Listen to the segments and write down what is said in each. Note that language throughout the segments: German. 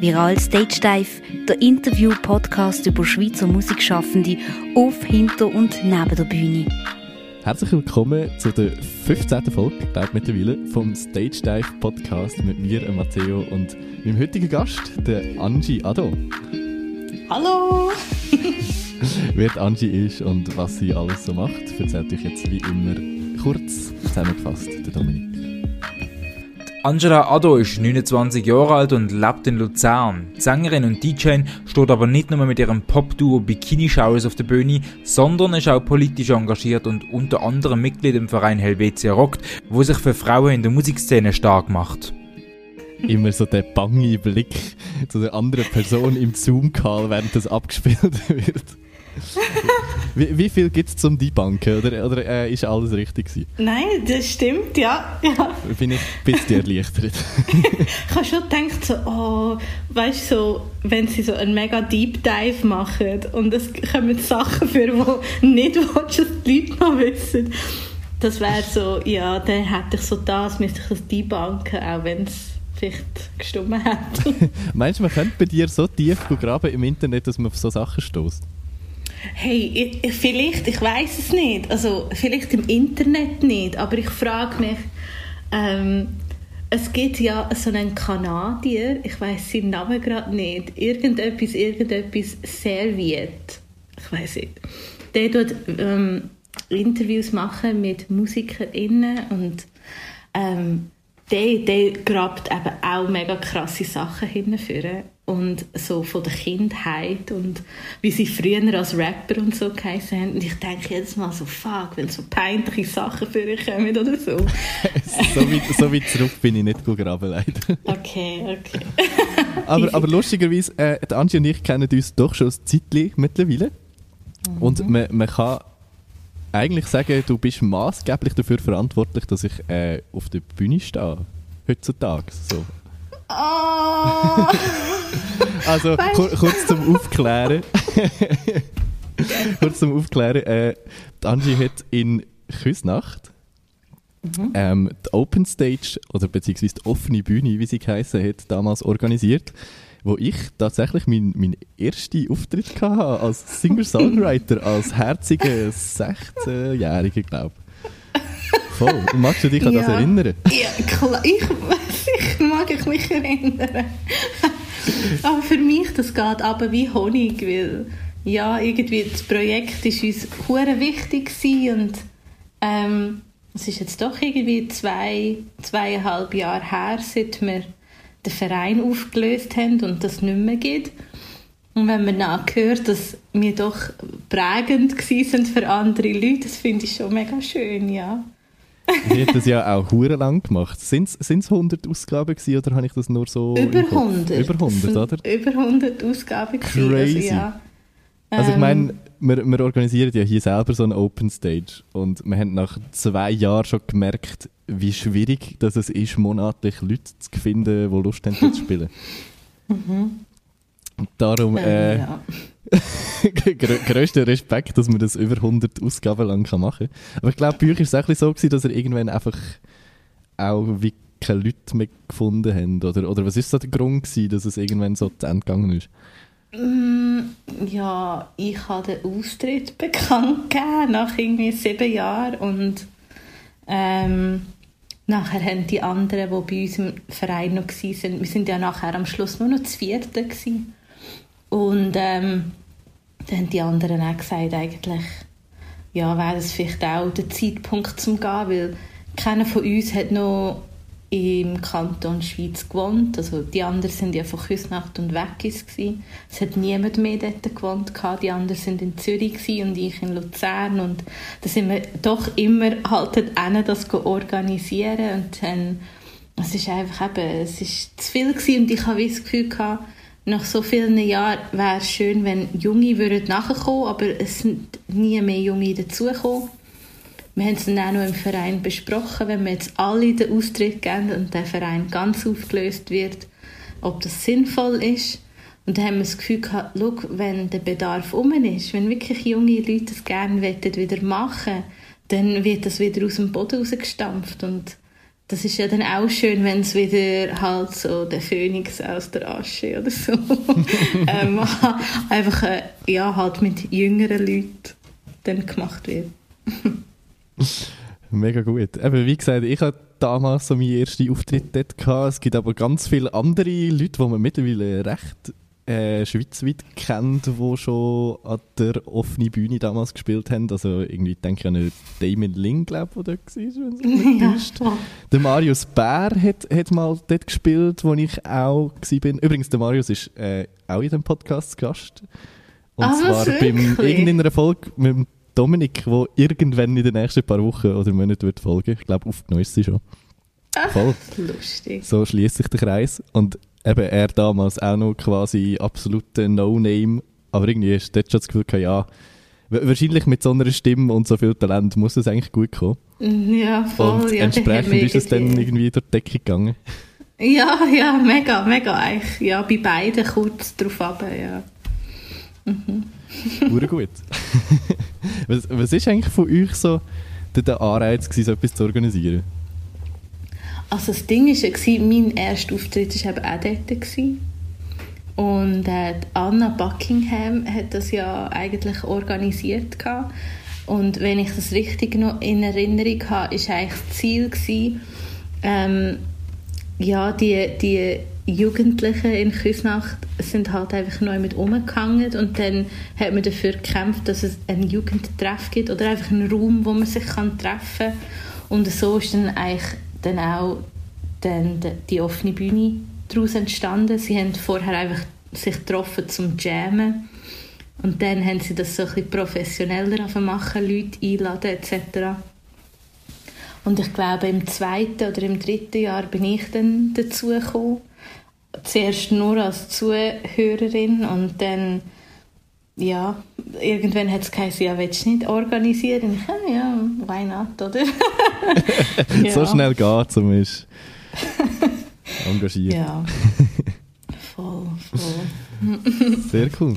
Viral Stage Dive, der Interview-Podcast über Schweizer Musikschaffende auf, hinter und neben der Bühne. Herzlich willkommen zu der 15. Folge, glaube mittlerweile, vom Stage Dive Podcast mit mir, Matteo, und meinem heutigen Gast, der Angie Ado. Hallo! Wer Angie ist und was sie alles so macht, erzählt euch jetzt wie immer kurz zusammengefasst, der Dominik. Angela Addo ist 29 Jahre alt und lebt in Luzern. Die Sängerin und DJ steht aber nicht nur mit ihrem Pop-Duo Bikini Showers auf der Bühne, sondern ist auch politisch engagiert und unter anderem Mitglied im Verein Helvetia Rockt, wo sich für Frauen in der Musikszene stark macht. Immer so der bange Blick zu der anderen Person im Zoom-Call, während das abgespielt wird. Wie, wie, viel gibt es zum Debunken? Oder, oder äh, ist alles richtig gewesen? Nein, das stimmt, ja. ja. Bin ich ein bisschen erleichtert. ich habe schon gedacht, so, oh, weißt du, so, wenn sie so einen mega Deep Dive machen und es kommen Sachen für, die nicht willst, dass die Leute noch wissen. Das wäre so, ja, dann hätte ich so das, müsste ich das debunken, auch wenn es vielleicht gestummen hätte. Meinst du, man könnte bei dir so tief graben im Internet, dass man auf so Sachen stößt? Hey, ich, vielleicht, ich weiß es nicht. Also vielleicht im Internet nicht, aber ich frage mich, ähm, es gibt ja so einen Kanadier, ich weiß seinen Namen gerade nicht, irgendetwas, irgendetwas Serviet, ich weiß nicht. Der tut ähm, Interviews machen mit MusikerInnen und ähm, der, der grabt eben auch mega krasse Sachen hinführen und so von der Kindheit und wie sie früher als Rapper und so geheißen haben. Und ich denke jedes Mal so, fuck, wenn so peinliche Sachen für euch kommen oder so. so, weit, so weit zurück bin ich nicht graben, leider. Okay, okay. aber, aber lustigerweise, äh, Angie und ich kennen uns doch schon ein Zeitchen mittlerweile. Mhm. Und man, man kann eigentlich sagen, du bist maßgeblich dafür verantwortlich, dass ich äh, auf der Bühne stehe. Heutzutage. So. Oh. also kur kurz zum Aufklären. kurz zum Aufklären. Äh, Angie hat in Küsnacht mhm. ähm, die Open Stage oder beziehungsweise die offene Bühne, wie sie geheißen hat, damals organisiert wo ich tatsächlich meinen mein ersten Auftritt hatte als Singer-Songwriter, als herziger 16-Jähriger, glaube ich. Voll. Magst du dich an ja. das erinnern? Ja, klar. Ich, sicher mag ich mich erinnern. aber für mich, das geht aber wie Honig, weil ja, irgendwie das Projekt ist uns hure wichtig und ähm, es ist jetzt doch irgendwie zwei, zweieinhalb Jahre her, seit wir den Verein aufgelöst haben und das nicht mehr gibt. Und wenn man nachhört, dass wir doch prägend sind für andere Leute, das finde ich schon mega schön, ja. Sie hat das ja auch hure lang gemacht. Sind es 100 Ausgaben gewesen, oder habe ich das nur so... Über 100. Über 100, oder? Über 100 Ausgaben Crazy. Also, ja. also ich meine, ähm, wir, wir organisieren ja hier selber so eine Open Stage und wir haben nach zwei Jahren schon gemerkt, wie schwierig dass es ist, monatlich Leute zu finden, die Lust haben zu spielen. mhm. Darum äh, ja. größter Respekt, dass man das über 100 Ausgaben lang machen kann. Aber ich glaube, bei euch war es auch so, gewesen, dass ihr irgendwann einfach auch wie keine Leute mehr gefunden habt. Oder, oder was war so der Grund, gewesen, dass es irgendwann so zu Ende gegangen ist? Mm, ja, ich habe den Austritt bekannt gegeben, nach irgendwie sieben Jahren und ähm, nachher haben die anderen, die bei uns im Verein noch waren, wir sind ja nachher am Schluss nur noch das vierte gewesen. Und ähm, dann haben die anderen auch gesagt, eigentlich, ja, wäre das vielleicht auch der Zeitpunkt zum Gehen, weil keiner von uns hat noch im Kanton Schweiz gewohnt. Also die anderen sind ja von Küsnacht und gewesen. Es hat niemand mehr dort gewohnt gehabt. Die anderen sind in Zürich und ich in Luzern und da sind wir doch immer halt hin, das organisieren und dann es ist einfach eben, es ist zu viel gewesen und ich habe das Gefühl gehabt, nach so vielen Jahren wäre es schön, wenn Junge würden nachkommen, aber es sind nie mehr Junge dazugekommen wir haben es dann auch noch im Verein besprochen, wenn wir jetzt alle den Austritt geben und der Verein ganz aufgelöst wird, ob das sinnvoll ist. Und dann haben wir das Gefühl gehabt, schau, wenn der Bedarf um ist, wenn wirklich junge Leute das gerne wieder machen dann wird das wieder aus dem Boden rausgestampft. Und das ist ja dann auch schön, wenn es wieder halt so der Phönix aus der Asche oder so ähm, einfach äh, ja, halt mit jüngeren Leuten dann gemacht wird. Mega gut. Eben, wie gesagt, ich hatte damals so meinen ersten Auftritt dort. Gehabt. Es gibt aber ganz viele andere Leute, die man mittlerweile recht äh, schweizweit kennt, die schon an der offenen Bühne damals gespielt haben. Also irgendwie denke ich an Damon Ling, glaube ich, der dort war. ja, der Marius Bär hat, hat mal dort gespielt, wo ich auch war. Übrigens, der Marius ist äh, auch in dem Podcast Gast. Und ah, zwar beim irgendeiner Folge mit dem Dominik, wo irgendwann in den nächsten paar Wochen oder Monaten wird folgen. Ich glaube, aufgenommen ist sie schon. Ach, Voll. lustig. So schließt sich der Kreis. Und eben er damals auch noch quasi absoluter No-Name, aber irgendwie ist dort schon das Gefühl gehabt, ja, wahrscheinlich mit so einer Stimme und so viel Talent muss es eigentlich gut kommen. Ja, voll. Und ja, entsprechend ist es dann irgendwie durch die Decke gegangen. Ja, ja, mega, mega eigentlich. Ja, bei beiden kurz drauf ab, ja. Mhm. gut. was, was ist eigentlich von euch so der, der Anreiz gewesen, so etwas zu organisieren? Also das Ding war, mein erster Auftritt war eben auch dort. Und äh, Anna Buckingham hat das ja eigentlich organisiert. Gehabt. Und wenn ich das richtig noch in Erinnerung habe, war eigentlich das Ziel, gewesen, ähm, ja, die, die Jugendlichen in Küsnacht sind halt einfach neu mit umgehangen und dann hat man dafür gekämpft, dass es einen Jugendtreff gibt oder einfach einen Raum, wo man sich kann treffen kann. Und so ist dann eigentlich dann auch dann die offene Bühne daraus entstanden. Sie haben vorher einfach sich getroffen zum Jammen und dann haben sie das so ein bisschen professioneller machen, Leute einladen etc. Und ich glaube, im zweiten oder im dritten Jahr bin ich dann dazu gekommen. Zuerst nur als Zuhörerin und dann, ja, irgendwann hat es geheißen, ja, willst du nicht organisieren? Ich, ja, ja, why not, oder? ja. So schnell geht es, ist engagiert. Ja, voll, voll. Sehr cool.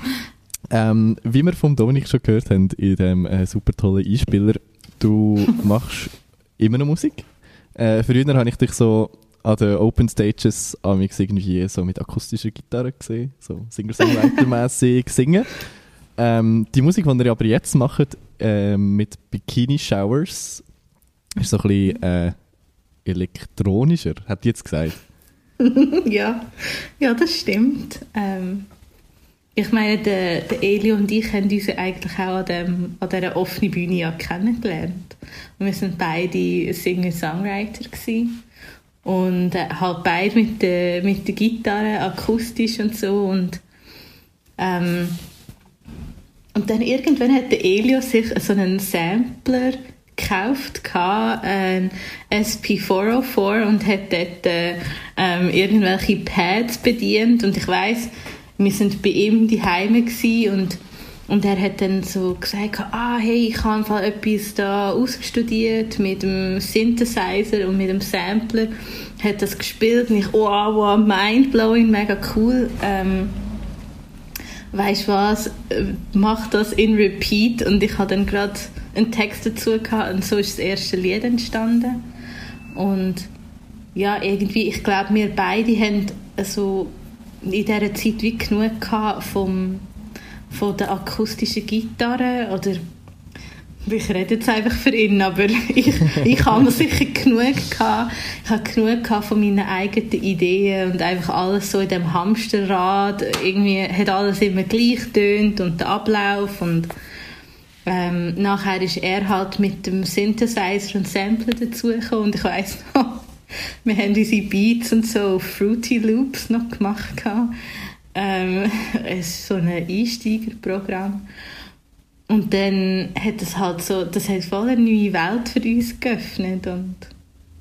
Ähm, wie wir von Dominik schon gehört haben, in dem äh, super tollen Einspieler, du machst immer noch Musik. Äh, früher habe ich dich so an den Open Stages irgendwie so mit akustischer Gitarre gesehen, so Singer-Songwriter-mässig singen. Ähm, die Musik, die ihr aber jetzt macht, äh, mit Bikini Showers, ist so ein bisschen äh, elektronischer, hat die jetzt gesagt. ja. ja, das stimmt. Ähm, ich meine, der, der Eli und ich haben uns eigentlich auch an, dem, an dieser offenen Bühne ja kennengelernt. Und wir waren beide Singer-Songwriter. Und äh, halt beide mit der, mit der Gitarre, akustisch und so. Und, ähm, und dann irgendwann hat der Elio sich so einen Sampler gekauft, ein SP404 und hat dort äh, ähm, irgendwelche Pads bedient. Und ich weiß wir sind bei ihm die Heime und und er hat dann so gesagt, ah, hey, ich habe Fall etwas da ausstudiert mit dem Synthesizer und mit dem Sampler. Hat das gespielt und ich, oh, wow, mindblowing, mega cool. Ähm, weißt du was, mach das in Repeat. Und ich habe dann gerade einen Text dazu gehabt und so ist das erste Lied entstanden. Und ja, irgendwie, ich glaube, wir beide haben so in dieser Zeit wie genug vom, von der akustischen Gitarre oder ich rede jetzt einfach für ihn, aber ich, ich habe sicher genug gehabt. Ich habe genug gehabt von meinen eigenen Ideen und einfach alles so in dem Hamsterrad. Irgendwie hat alles immer gleich tönt und der Ablauf und ähm, nachher ist er halt mit dem Synthesizer und Sampler dazugekommen und ich weiß noch, wir haben unsere Beats und so Fruity Loops noch gemacht. Ähm, es ist so ein Einsteigerprogramm. Und dann hat es halt so, das hat voll eine neue Welt für uns geöffnet und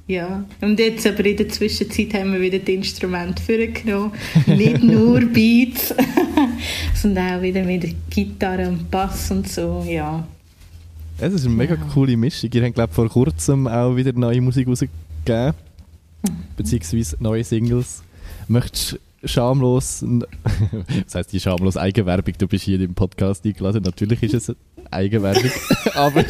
ja. Und jetzt aber in der Zwischenzeit haben wir wieder das Instrument vorgenommen. Nicht nur Beats, sondern auch wieder mit Gitarre und Bass und so, ja. Es ist eine mega ja. coole Mischung. Ihr habt, glaube ich, vor kurzem auch wieder neue Musik rausgegeben beziehungsweise neue Singles. Möchtest schamlos, das heißt die schamlos Eigenwerbung, du bist hier im Podcast eingeladen, natürlich ist es Eigenwerbung, aber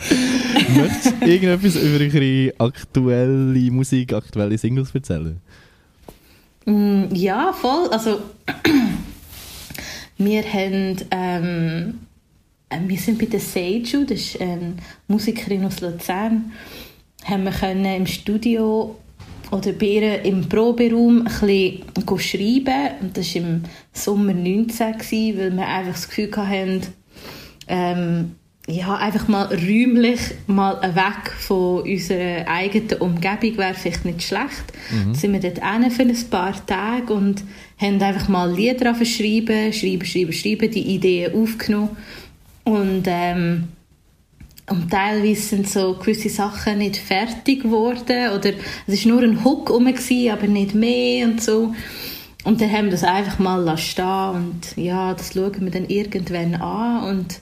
Möchtest du irgendetwas über eure aktuelle Musik, aktuelle Singles erzählen? Mm, ja, voll. Also, wir haben, ähm, äh, wir sind bei der Seiju, das ist eine Musikerin aus Luzern, haben wir können im Studio oder ihr im Proberaum ein bisschen schreiben. Und das war im Sommer 19, weil wir einfach das Gefühl hatten, ähm, ja, einfach mal räumlich mal weg von unserer eigenen Umgebung wäre vielleicht nicht schlecht. Mhm. Sind wir dort hin für ein paar Tage und haben einfach mal Lieder schreiben, schreiben, schreiben, schreiben, die Ideen aufgenommen. Und, ähm, und teilweise sind so gewisse Sachen nicht fertig geworden oder es war nur ein Hook rum, aber nicht mehr und so. Und dann haben wir das einfach mal stehen und ja, das schauen wir dann irgendwann an und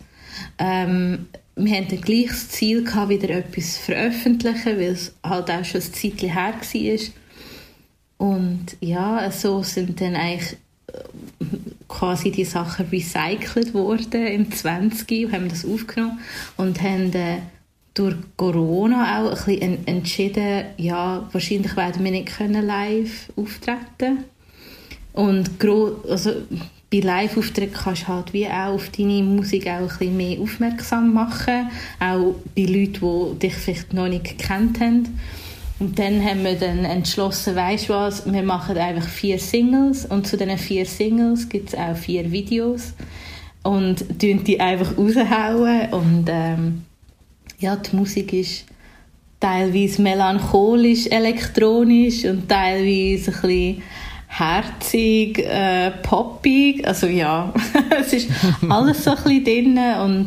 ähm, wir hatten dann gleich das Ziel, gehabt, wieder etwas zu veröffentlichen, weil es halt auch schon ein Zeitchen her war. Und ja, so sind dann eigentlich quasi die Sachen recycelt worden im 20. und haben das aufgenommen und haben äh, durch Corona auch ein bisschen entschieden, ja, wahrscheinlich werden wir nicht können live auftreten und also bei Live-Auftritten kannst du halt wie auch auf deine Musik auch ein bisschen mehr aufmerksam machen, auch bei Leuten, die dich vielleicht noch nicht gekannt haben. Und dann haben wir dann entschlossen, weißt du was, wir machen einfach vier Singles und zu diesen vier Singles gibt es auch vier Videos und tun die einfach raushauen und ähm, ja, die Musik ist teilweise melancholisch, elektronisch und teilweise ein bisschen herzig, äh, poppig, also ja, es ist alles so ein bisschen drin und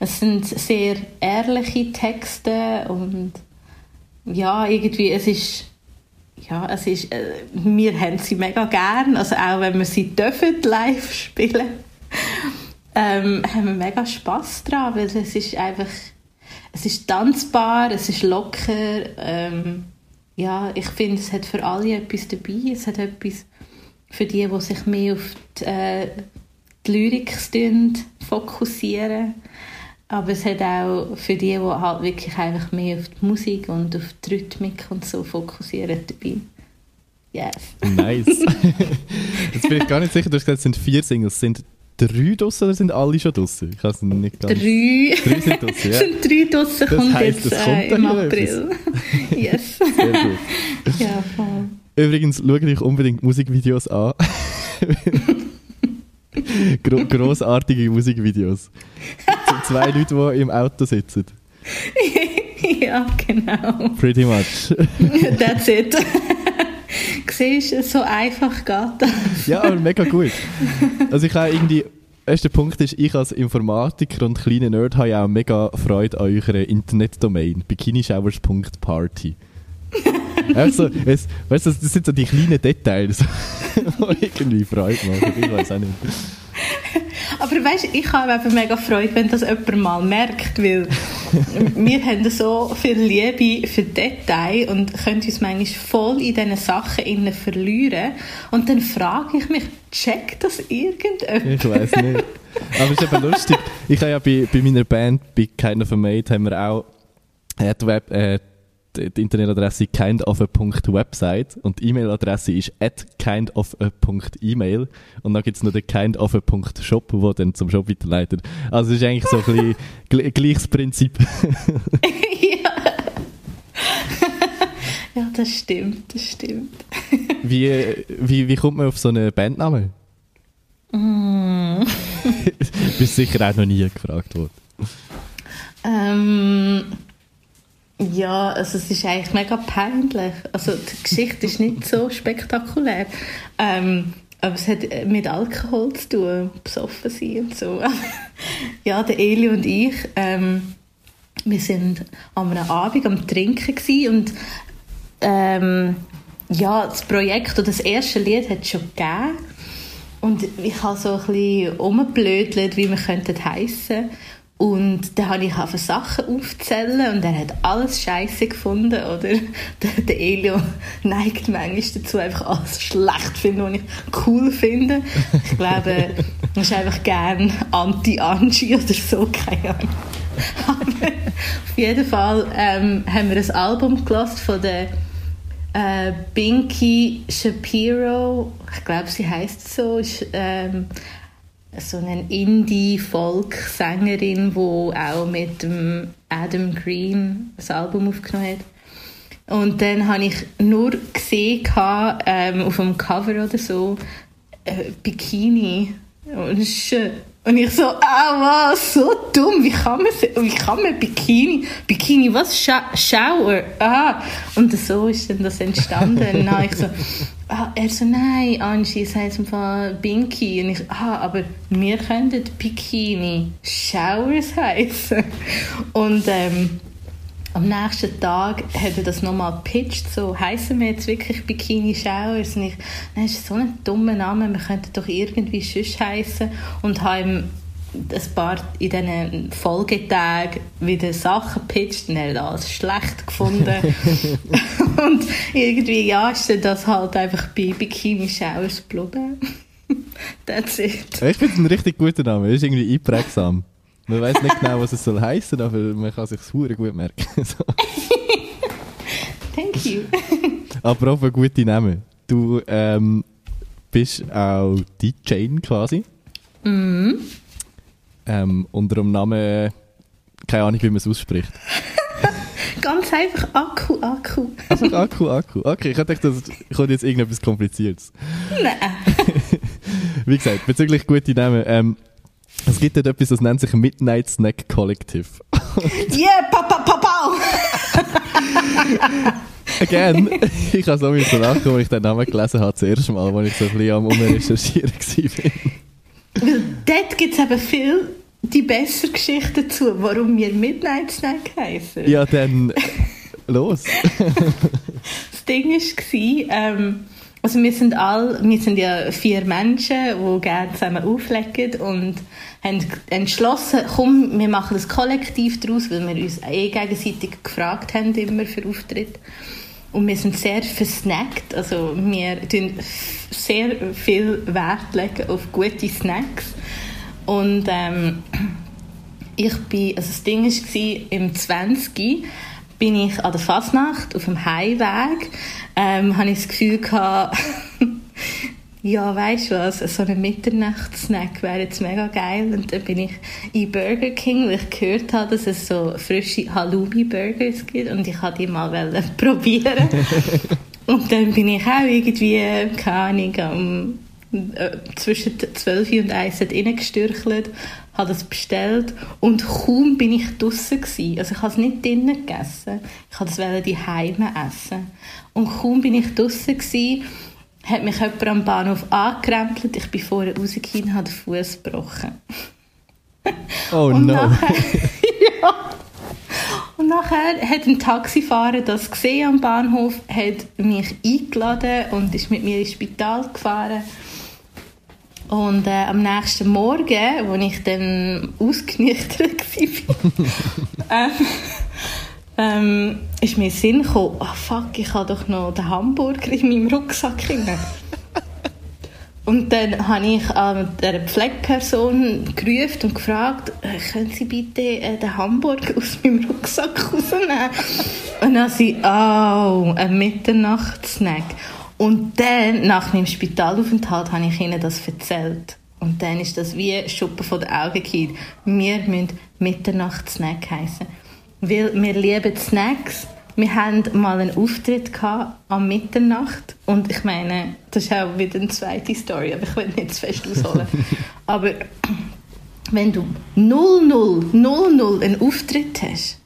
es sind sehr ehrliche Texte und ja, irgendwie, es ist ja, es ist, äh, wir haben sie mega gern, also auch wenn wir sie dürfen live spielen, ähm, haben wir mega Spass dran, weil es ist einfach, es ist tanzbar, es ist locker, ähm, ja, ich finde, es hat für alle etwas dabei. Es hat etwas für die, die sich mehr auf die, äh, die Lyrik fokussieren. Aber es hat auch für die, die halt wirklich einfach mehr auf die Musik und auf die Rhythmik und so fokussieren dabei. Yes. Nice. Jetzt bin ich gar nicht sicher, du hast gesagt, es sind vier Singles. Sind drei draussen oder sind alle schon draussen? Ich weiß nicht ganz. Drei. Drei sind draussen, ja. sind drei draussen, das kommt heisst, jetzt kommt äh, im April. yes. Sehr gut. Ja, voll. Übrigens, schau dich unbedingt Musikvideos an. Gro grossartige Musikvideos. Zwei Leute, die im Auto sitzen. ja, genau. Pretty much. That's it. Siehst du, so einfach geht das. ja, aber mega gut. Also ich habe irgendwie, erster Punkt ist, ich als Informatiker und kleiner Nerd habe ja auch mega Freude an eurer Internetdomain, bikinishowers.party. also, es, weißt du, das sind so die kleinen Details, irgendwie Freude machen. Ich weiß auch nicht. Aber weißt, ich habe eben mega Freude, wenn das jemand mal merkt, weil wir haben so viel Liebe für Details und können uns manchmal voll in diesen Sachen verlieren. Und dann frage ich mich, checkt das irgendjemand? Ich weiß nicht. Aber es ist eben lustig. Ich habe ja bei, bei meiner Band, bei Kind of a Mate, haben wir auch äh, die, die Internetadresse kindofa.website und die E-Mail-Adresse ist at kindofa.email und dann gibt es noch den kindofa.shop, der dann zum Shop weiterleitet. Also es ist eigentlich so ein bisschen gl gleiches Prinzip. ja. ja, das stimmt, das stimmt. wie, wie, wie kommt man auf so einen Bandnamen? Mm. Bist sicher auch noch nie gefragt worden. Ähm... Ja, also es ist eigentlich mega peinlich. Also die Geschichte ist nicht so spektakulär. Ähm, aber es hat mit Alkohol zu tun, besoffen sein und so. ja, der Eli und ich, ähm, wir sind an einem Abend am Trinken und ähm, ja, das Projekt oder das erste Lied hat es schon gegeben. Und ich habe so ein bisschen rumgeblödelt, wie wir könnten heissen und dann habe ich auf Sachen aufzählen und er hat alles scheiße gefunden, oder? Der, der Elio neigt manchmal dazu, einfach alles schlecht zu finden, was ich cool finde. Ich glaube, er ist einfach gern Anti-Angie oder so, keine Ahnung. auf jeden Fall ähm, haben wir ein Album gelassen von der äh, Binky Shapiro. Ich glaube, sie heißt so. Ist, ähm, so eine Indie-Folk-Sängerin, die auch mit Adam Green ein Album aufgenommen hat. Und dann habe ich nur gesehen, ähm, auf dem Cover oder so, äh, Bikini. Und, und ich so, ah, was, so dumm, wie kann man, wie kann man Bikini, Bikini, was, Scha Shower, ah. Und so ist dann das entstanden. und dann ich so, ah, er so, nein, Angie, es heisst einfach Binky. Und ich, ah, aber wir könnten Bikini Showers heißen. Und, ähm, am nächsten Tag hat er das nochmal gepitcht, so heißen wir jetzt wirklich Bikini Showers und ich, das ist so ein dummer Name, wir könnten doch irgendwie sonst heißen und haben ein paar in diesen Folgetagen wieder Sachen gepitcht und er hat alles schlecht gefunden und irgendwie ja ist das halt einfach bei Bikini Showers geblieben. That's it. Ich finde es ein richtig guter Name, er ist irgendwie einprägsam. Man weiß nicht genau, was es soll heißen, aber man kann sich es gut merken. Thank you. Apropos gute Namen. Du ähm, bist auch DJ quasi. Mhm. Ähm, unter dem Namen, keine Ahnung, wie man es ausspricht. Ganz einfach Akku, Akku. Einfach Akku, Akku. Okay, ich dachte, das kommt jetzt irgendetwas Kompliziertes. Nein. wie gesagt, bezüglich gute Namen. Ähm, es gibt dort etwas, das nennt sich Midnight Snack Collective. yeah, papa, papa! Again, ich habe so so lachen, als ich den Namen gelesen habe, das erste Mal, als ich so ein bisschen am Umrecherchieren war. Weil dort gibt es eben viel die bessere Geschichte dazu, warum wir Midnight Snack heißen. Ja, dann los. das Ding war, ähm, also wir sind all, wir sind ja vier Menschen, die gerne zusammen auflegen und haben entschlossen, komm, wir machen das Kollektiv daraus, weil wir uns eh gegenseitig gefragt haben immer für Auftritt. Und wir sind sehr versnackt, also wir legen sehr viel Wert legen auf gute Snacks. Und ähm, ich bin, also das Ding war, im 20 bin ich an der Fasnacht auf dem Heimweg, ähm, habe ich das Gefühl gehabt, ja, weißt du was, so ein Mitternachtssnack wäre jetzt mega geil. Und dann bin ich in Burger King, weil ich gehört habe, dass es so frische Halloumi-Burgers gibt und ich wollte die mal probieren. und dann bin ich auch irgendwie, keine Ahnung, um, äh, zwischen 12 und 1 reingestürchelt, habe das bestellt und kaum bin ich draußen gewesen. Also ich habe es nicht drinnen gegessen, ich wollte es die Heime essen. Und kaum bin ich draußen gewesen, hat mich jemand am Bahnhof angekrempelt. Ich bin vorher rausgekommen und habe den Fuß gebrochen. Oh und no. Nachher, ja. Und nachher hat ein Taxifahrer das gesehen am Bahnhof, hat mich eingeladen und ist mit mir ins Spital gefahren. Und äh, am nächsten Morgen, als ich dann ausgenüchtert war, ähm, ähm, ist mir Sinn gekommen, oh fuck, ich habe doch noch den Hamburger in meinem Rucksack. Und dann habe ich an der Pflegeperson gerufen und gefragt, äh, können Sie bitte äh, den Hamburger aus meinem Rucksack rausnehmen? Und dann sie, oh, ein Mitternachtssnack. Und dann, nach meinem Spitalaufenthalt, habe ich ihnen das erzählt. Und dann ist das wie Schuppen von den Augen gefallen. Wir müssen Mitternachtssnack heißen. Weil wir lieben Snacks. Wir hatten mal einen Auftritt am Mitternacht und ich meine, das ist auch wieder eine zweite Story, aber ich will nicht zu fest ausholen. aber wenn du 0000 einen Auftritt hast,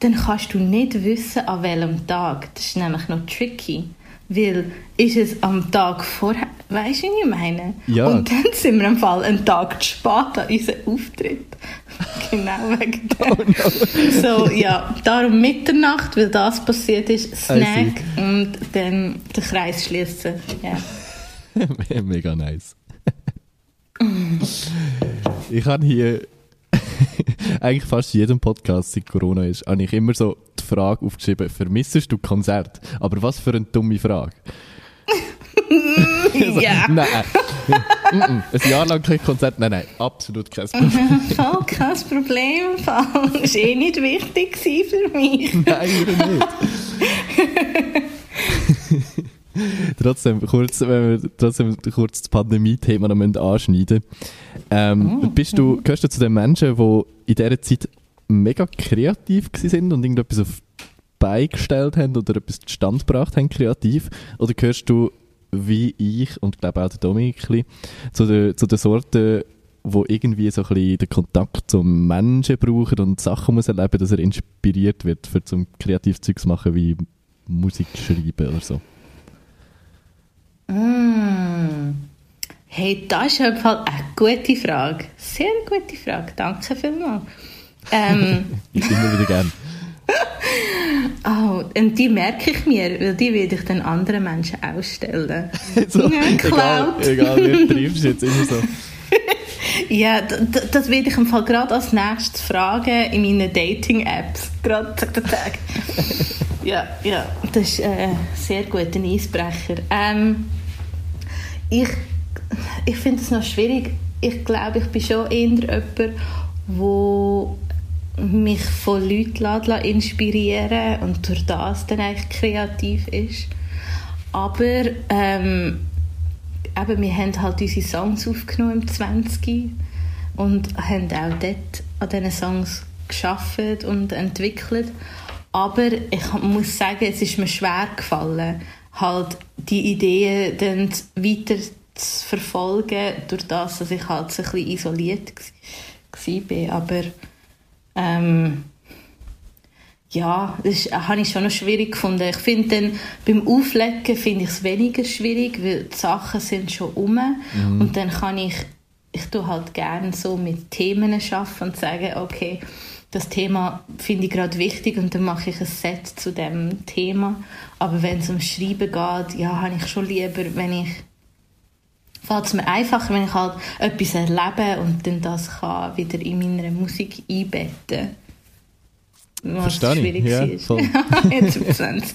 dann kannst du nicht wissen, an welchem Tag. Das ist nämlich noch tricky. Weil ist es am Tag vorher, weißt du, was ich meine? Ja. Und dann sind wir im Fall einen Tag zu spät an unseren Auftritt. genau wegen dem. Oh no. So, ja, darum Mitternacht, weil das passiert ist, Snack und dann den Kreis schließen. Yeah. Mega nice. ich habe hier eigentlich fast jedem Podcast, seit Corona ist, habe ich immer so die Frage aufgeschrieben, vermissest du Konzert? Aber was für eine dumme Frage. Also, Ja. Nein. Mm, mm. Ein Jahr lang kein Konzert? Nein, nein, absolut kein Problem. Voll kein Problem. Fall. War eh nicht wichtig für mich. Nein, nicht. trotzdem, kurz, wenn wir trotzdem kurz das Pandemie-Thema noch müssen anschneiden ähm, bist du, Gehörst du zu den Menschen, die in dieser Zeit mega kreativ sind und irgendetwas auf die Beine gestellt haben oder etwas zustande gebracht haben, kreativ? Oder gehörst du, wie ich und glaube auch der Dominik, zu den, zu den Sorten, wo irgendwie so ein bisschen den Kontakt zum Menschen brauchen und Sachen muss erleben, dass er inspiriert wird, für zum Kreativzeug zu machen, wie Musik schreiben oder so? Mm. Hey, das ist auf jeden Fall eine gute Frage. Sehr gute Frage. Danke vielmals. Ähm, Ich immer wieder gern. oh, und die merke ich mir, weil die werde ich dann anderen Menschen ausstellen. so, Ja, egal, egal, wie du triffst, jetzt immer so. Ja, das werde ich im Fall gerade als nächstes fragen in meinen Dating-Apps. Gerade zack. ja, ja, das ist äh, sehr gut, ein Eisbrecher. Ähm, ich ich finde es noch schwierig. Ich glaube, ich bin schon eher jemand, wo mich von Leuten inspirieren und durch das dann eigentlich kreativ ist. Aber ähm, eben, wir haben halt unsere Songs aufgenommen im 20 und haben auch dort an diesen Songs geschafft und entwickelt. Aber ich muss sagen, es ist mir schwer gefallen, halt die Ideen dann weiter zu verfolgen, durch das, dass ich halt so ein bisschen isoliert war. Aber ähm, ja, das ist, habe ich schon noch schwierig gefunden. Ich finde dann, beim Auflegen finde ich es weniger schwierig, weil die Sachen sind schon um und dann kann ich, ich tue halt gerne so mit Themen arbeiten und sagen, okay, das Thema finde ich gerade wichtig und dann mache ich ein Set zu dem Thema. Aber wenn es ums Schreiben geht, ja, habe ich schon lieber, wenn ich fällt es mir einfacher, wenn ich halt etwas erlebe und dann das kann wieder in meiner Musik einbetten was Verstehe ich, schwierig ja, voll. Jetzt um 20.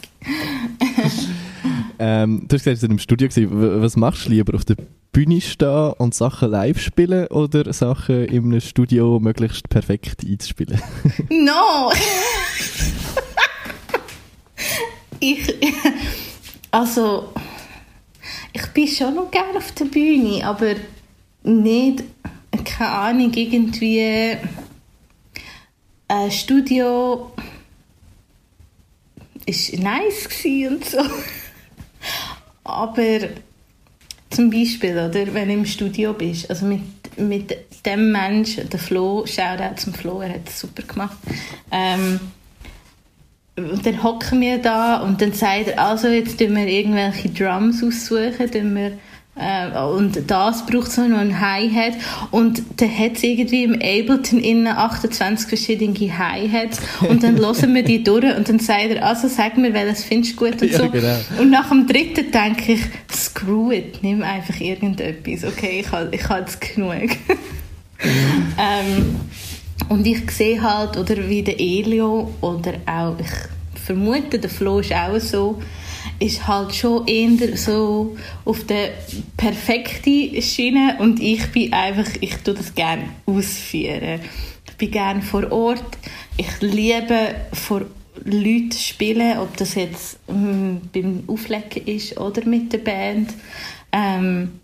Ähm, du hast gesagt, du im Studio. Gewesen. Was machst du lieber? Auf der Bühne stehen und Sachen live spielen oder Sachen in einem Studio möglichst perfekt einzuspielen? No! ich. Also. Ich bin schon noch gerne auf der Bühne, aber nicht. Keine Ahnung, irgendwie. Ein Studio. ist nice und so. Aber zum Beispiel, oder, wenn du im Studio bist, also mit, mit dem Menschen, der Flo, Shoutout zum Flo, er hat es super gemacht, ähm, und dann hocken wir da und dann sagt er, also jetzt tun wir irgendwelche Drums aussuchen, tun wir, äh, und das braucht so noch ein Hi-Hat und dann hat es irgendwie im Ableton innen 28 verschiedene Hi-Hats und dann hören wir die durch und dann sagt er, also sag mir, welches findest du gut und Ja, so. genau. Und nach dem dritten denke ich, screw it, nimm einfach irgendetwas, okay, ich habe ich hab jetzt genug. ähm, und ich sehe halt, oder wie der Elio oder auch, ich vermute, der Flo ist auch so, ist halt schon eher so auf der perfekten Schiene und ich bin einfach, ich tue das gerne ausführen. Ich bin gerne vor Ort. Ich liebe vor Leuten spielen, ob das jetzt ähm, beim Auflegen ist oder mit der Band. Ähm,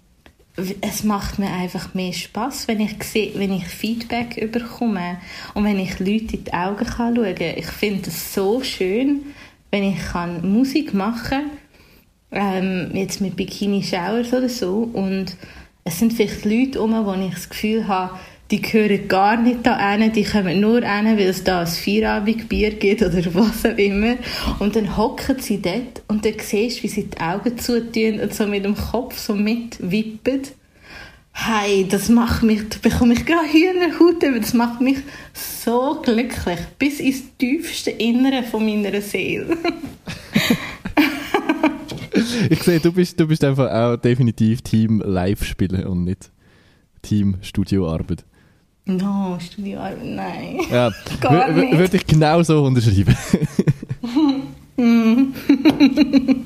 es macht mir einfach mehr Spaß, wenn ich sehe, wenn ich Feedback bekomme und wenn ich Leute in die Augen kann schauen. Ich finde es so schön, wenn ich kann Musik machen ähm, jetzt mit Bikini Showers oder so und es sind vielleicht Leute um, wo ich das Gefühl habe, die gehören gar nicht da hin, die kommen nur hin, weil es da ein Feierabendbier gibt oder was auch immer. Und dann hocken sie dort und dann siehst du, wie sie die Augen zutun und so mit dem Kopf so mitwippen. Hey, das macht mich, da bekomme ich gerade Hühnerhaut, das macht mich so glücklich, bis ins tiefste Innere von meiner Seele. Ich sehe, du bist, du bist einfach auch definitiv Team Live spielen und nicht Team Studioarbeit. No, Studioarbeit, nein. Ja, würde ich genau so unterschreiben.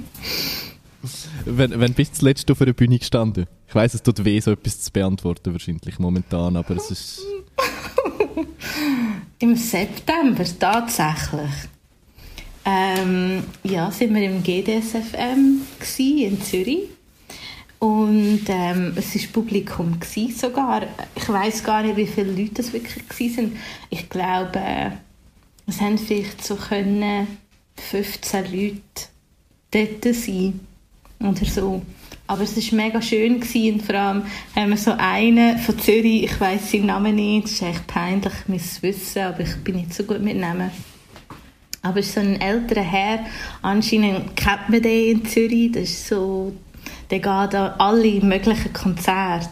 wenn, wenn bist du zuletzt auf einer Bühne gestanden? Ich weiss, es tut weh, so etwas zu beantworten wahrscheinlich momentan, aber es ist... Im September, tatsächlich. Ähm, ja, sind wir im GDSFM in Zürich. Und ähm, es war Publikum sogar. Ich weiß gar nicht, wie viele Leute es wirklich waren. Ich glaube, es haben vielleicht so können 15 Leute dort sein oder so. Aber es war mega schön gewesen. und vor allem haben wir so einen von Zürich, ich weiß seinen Namen nicht, es ist echt peinlich, ich wissen, aber ich bin nicht so gut mit Namen. Aber es ist so ein älterer Herr, anscheinend kennt man den in Zürich, das ist so, der geht an alle möglichen Konzerte.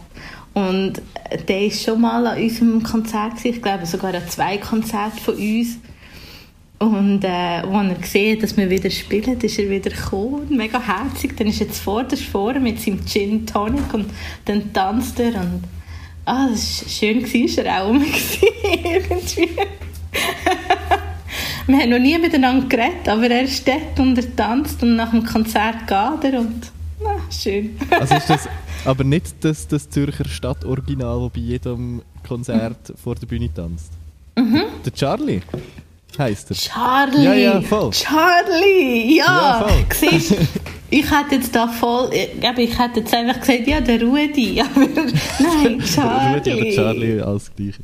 Und der ist schon mal an unserem Konzert ich glaube sogar an zwei Konzerten von uns. Und äh, als er gesehen dass wir wieder spielen, ist er wieder gekommen, mega herzig. Dann ist er zuvorderst vorne mit seinem Gin Tonic und dann tanzt er und ah, das war schön, gewesen, er auch rum irgendwie. wir haben noch nie miteinander geredet, aber er steht und er tanzt und nach dem Konzert geht er und schön. also ist das aber nicht das, das Zürcher Stadtoriginal, das bei jedem Konzert vor der Bühne tanzt? Mhm. Der Charlie? heißt er. Charlie! Ja, ja, voll. Charlie! Ja! ja voll. Siehst, ich hätte jetzt da voll, ich, ich hätte jetzt einfach gesagt, ja, der Rudi, aber nein, Charlie. Rudi oder Charlie, alles gleiche.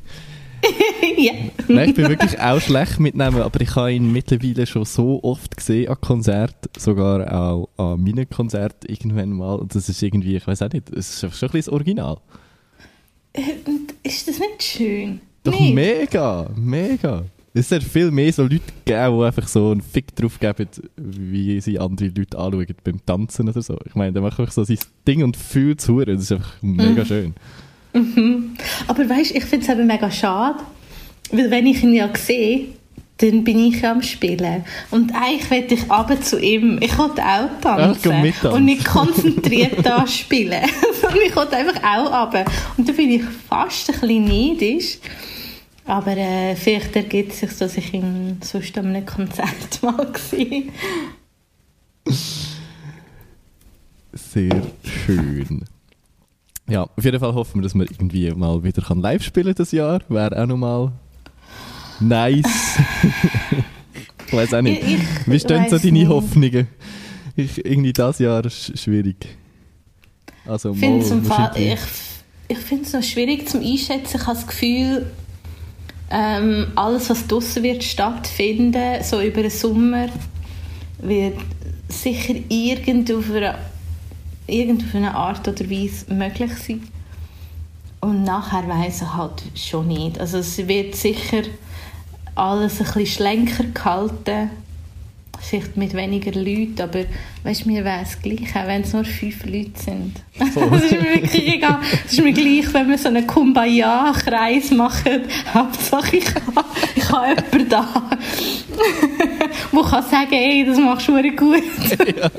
ja. Nein, ich bin wirklich auch schlecht mitnehmen, aber ich habe ihn mittlerweile schon so oft gesehen an Konzerten, sogar auch an meinen Konzerten irgendwann mal. Und das ist irgendwie, ich weiß auch nicht, es ist schon ein bisschen das Original. Äh, ist das nicht schön? Doch nicht. mega, mega. Es hat viel mehr so Leute gegeben, die einfach so einen Fick drauf geben, wie sie andere Leute anschauen beim Tanzen oder so. Ich meine, der macht einfach so sein Ding und fühlt zu. Das ist einfach mega mhm. schön. Mhm. Aber weißt du, ich finde es eben mega schade, weil wenn ich ihn ja sehe, dann bin ich am Spielen. Und eigentlich will ich aber zu ihm. Ich wollte auch tanzen. Ach, und nicht konzentriert da spielen. Sondern ich wollte einfach auch runter. Und da bin ich fast ein bisschen neidisch. Aber äh, vielleicht ergibt es sich, dass ich ihn sonst an einem Konzert mal gesehen Sehr schön. Ja, auf jeden Fall hoffen wir, dass wir irgendwie mal wieder live spielen das Jahr. Wäre auch nochmal nice. ich weiß auch nicht. Ich, ich Wie stehen so deine nicht. Hoffnungen? Ich, irgendwie das Jahr ist schwierig. Also, mal, ich ich finde es noch schwierig zum Einschätzen. Ich habe das Gefühl, ähm, alles, was draußen wird stattfinden, so über den Sommer, wird sicher irgend auf eine, irgend auf eine Art oder Weise möglich sein. Und nachher weiß ich halt schon nicht. Also es wird sicher alles ein bisschen schlenker gehalten vielleicht mit weniger Leuten, aber weißt, mir wäre es gleich, auch wenn es nur fünf Leute sind. Es ist mir wirklich egal. Es ist mir gleich, wenn wir so einen Kumbaya-Kreis machen. Hauptsache ich habe, ich habe jemanden da, der kann sagen, ey, das machst du gut. ja.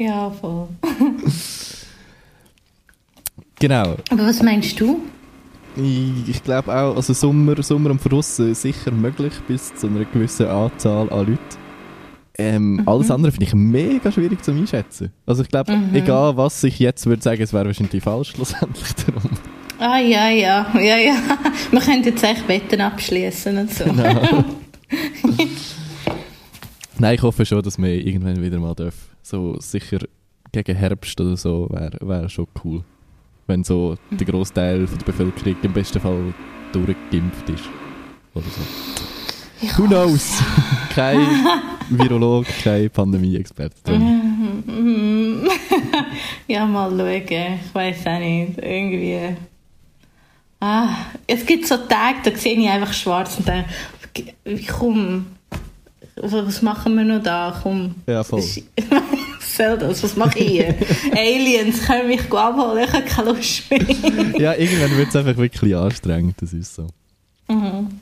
Ja, voll. Genau. Aber was meinst du? Ich, ich glaube auch, also Sommer, Sommer am Verrussen sicher möglich bis zu einer gewissen Anzahl an Leuten. Ähm, mhm. Alles andere finde ich mega schwierig zu einschätzen. Also ich glaube, mhm. egal was ich jetzt würde sagen, es wäre wahrscheinlich falsch schlussendlich darum. Ah ja, ja, ja, ja. Man könnte jetzt echt Wetten abschließen und so. Genau. Nein, ich hoffe schon, dass wir irgendwann wieder mal dürfen. So sicher gegen Herbst oder so wäre wär schon cool wenn so der Großteil der Bevölkerung im besten Fall durchgeimpft ist. Oder so. Ja. Who knows? kein Virolog, kein Pandemie-Experte. ja, mal schauen. Ich weiß auch nicht. Irgendwie. Ah, es gibt so Tage, da sehe ich einfach schwarz und denke, komm, was machen wir noch da? Komm. Ja, voll soll das? Was mache ich hier? Aliens können mich abholen, ich habe keine Lust mehr. ja, irgendwann wird es einfach wirklich anstrengend, das ist so. Mhm.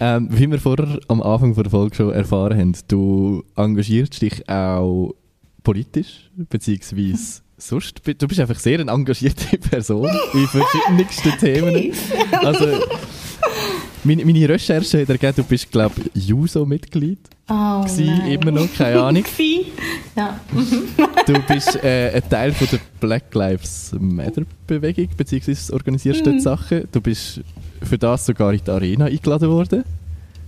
ähm, wie wir vorher am Anfang der Folge schon erfahren haben, du engagierst dich auch politisch, beziehungsweise sonst, du bist einfach sehr eine engagierte Person in verschiedensten Themen. Also, meine, meine Recherche hat ergeben, du bist, glaube ich, Juso-Mitglied. Oh, nein. immer noch, keine Ahnung. ja. du bist äh, ein Teil von der Black Lives Matter Bewegung, beziehungsweise organisierst dort mhm. Sachen. Du bist für das sogar in die Arena eingeladen worden.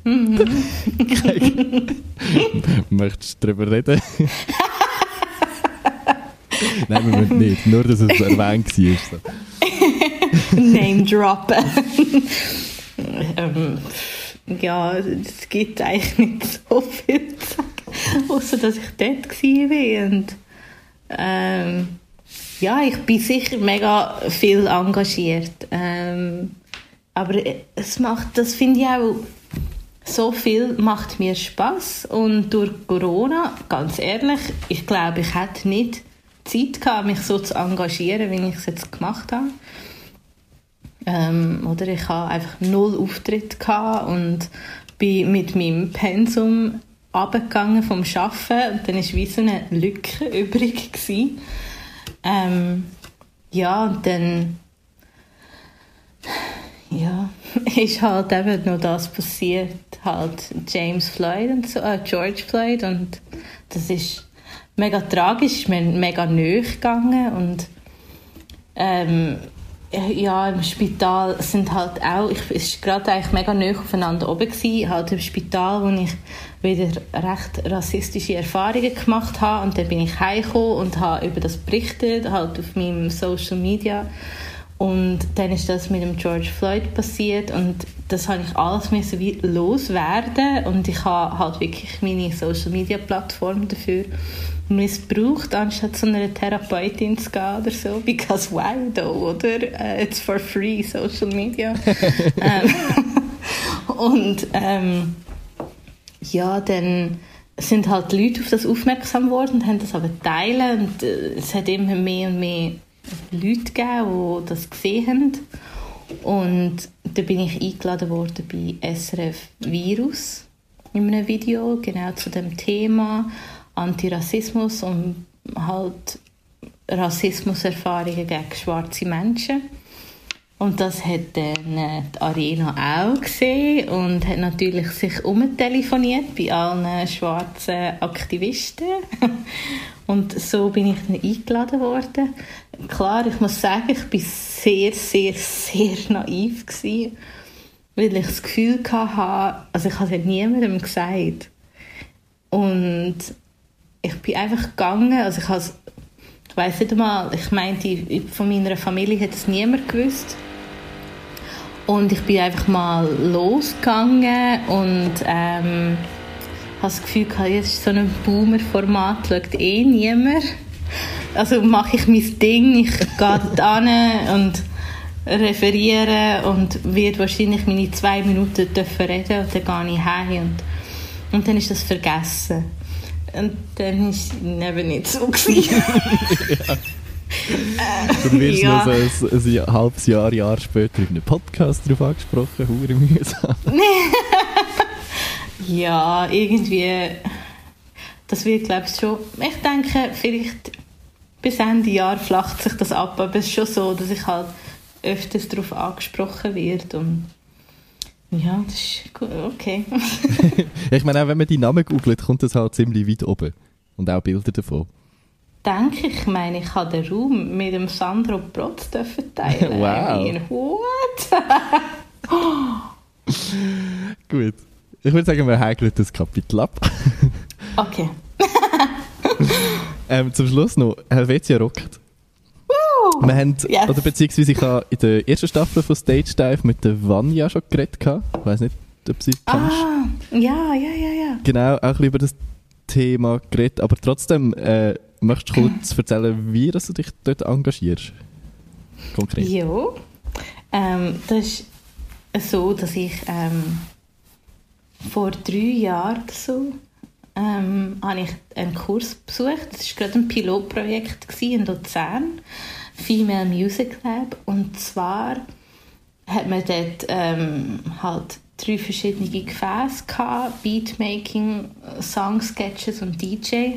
Mhm. Möchtest du darüber reden? Nein, wir müssen nicht. Nur, dass es erwähnt war. So. Name droppen. Ähm, ja, es gibt eigentlich nicht so viel zu sagen, außer dass ich dort war. Und, ähm, ja, ich bin sicher mega viel engagiert. Ähm, aber es macht, das finde ich auch, so viel macht mir Spaß und durch Corona, ganz ehrlich, ich glaube, ich hätte nicht Zeit gehabt, mich so zu engagieren, wie ich es jetzt gemacht habe. Ähm, oder? Ich hatte einfach null Auftritt und bin mit meinem Pensum abgegangen vom Arbeiten. Und dann war wie so eine Lücke übrig. Ähm, ja, und dann ja, ist halt eben noch das passiert, halt James Floyd und so, äh, George Floyd. Und das ist mega tragisch, ist mir mega nöch gegangen. Und ähm, ja, im Spital sind halt auch, ich es gerade eigentlich mega nah aufeinander oben gewesen, halt im Spital, wo ich wieder recht rassistische Erfahrungen gemacht habe. Und dann bin ich heimgekommen und habe über das berichtet, halt auf meinem Social Media. Und dann ist das mit dem George Floyd passiert und das habe ich alles müssen wie loswerden. Und ich habe halt wirklich meine Social Media Plattform dafür missbraucht, anstatt zu einer Therapeutin zu gehen oder so. Because why though, oder? Uh, it's for free, Social Media. ähm, und ähm, ja, dann sind halt Leute auf das aufmerksam geworden und haben das aber teilen und äh, es hat immer mehr und mehr Leute gegeben, die das gesehen haben. Und da bin ich eingeladen worden bei SRF Virus in einem Video, genau zu dem Thema Antirassismus und halt Rassismuserfahrungen gegen schwarze Menschen. Und das hat dann äh, die Arena auch gesehen und hat natürlich sich umtelefoniert bei allen schwarzen Aktivisten. und so bin ich dann eingeladen worden. Klar, ich muss sagen, ich war sehr, sehr, sehr naiv gewesen, weil ich das Gefühl hatte, also ich habe es niemandem gesagt. Und ich bin einfach gegangen, also ich, ich weiß nicht einmal, ich meinte, von meiner Familie hat es niemand gewusst. Und ich bin einfach mal losgegangen und ähm, habe das Gefühl jetzt ist so ein Boomer-Format, schaut eh niemand. Also mache ich mein Ding, ich gehe da und referiere und werde wahrscheinlich meine zwei Minuten dürfen reden und dann gehe ich heim und, und dann ist das vergessen. Und dann war es eben nicht so. ja. Dann wirst ja. noch so ein, ein, halbes Jahr, Jahr später in einem Podcast darauf angesprochen, hure mühsam. ja, irgendwie, das wird glaube ich schon, ich denke vielleicht bis Ende Jahr flacht sich das ab, aber es ist schon so, dass ich halt öfters darauf angesprochen werde und ja, das ist gut, okay. ich meine, auch wenn man die Namen googelt, kommt das halt ziemlich weit oben. Und auch Bilder davon. Denke ich, meine, ich habe den Raum mit dem Sandro Protz teilen. wow. Meine, what? Gut. Ich würde sagen, wir häkeln das Kapitel ab. okay. ähm, zum Schluss noch, Helvetia rockt. Wir haben, yes. oder beziehungsweise ich habe in der ersten Staffel von Stage Dive mit der Vanya schon geredet. Ich weiß nicht, ob sie ah, kennst. ja, ja, ja, ja. Genau, auch ein bisschen über das Thema geredet. Aber trotzdem, äh, möchtest du kurz erzählen, wie dass du dich dort engagierst? Konkret. Ja, ähm, das ist so, dass ich ähm, vor drei Jahren so ähm, habe ich einen Kurs besucht. Das war gerade ein Pilotprojekt in Luzern Female Music Lab. Und zwar hat man dort ähm, halt drei verschiedene Gefäße gehabt, Beatmaking, Songsketches und DJ.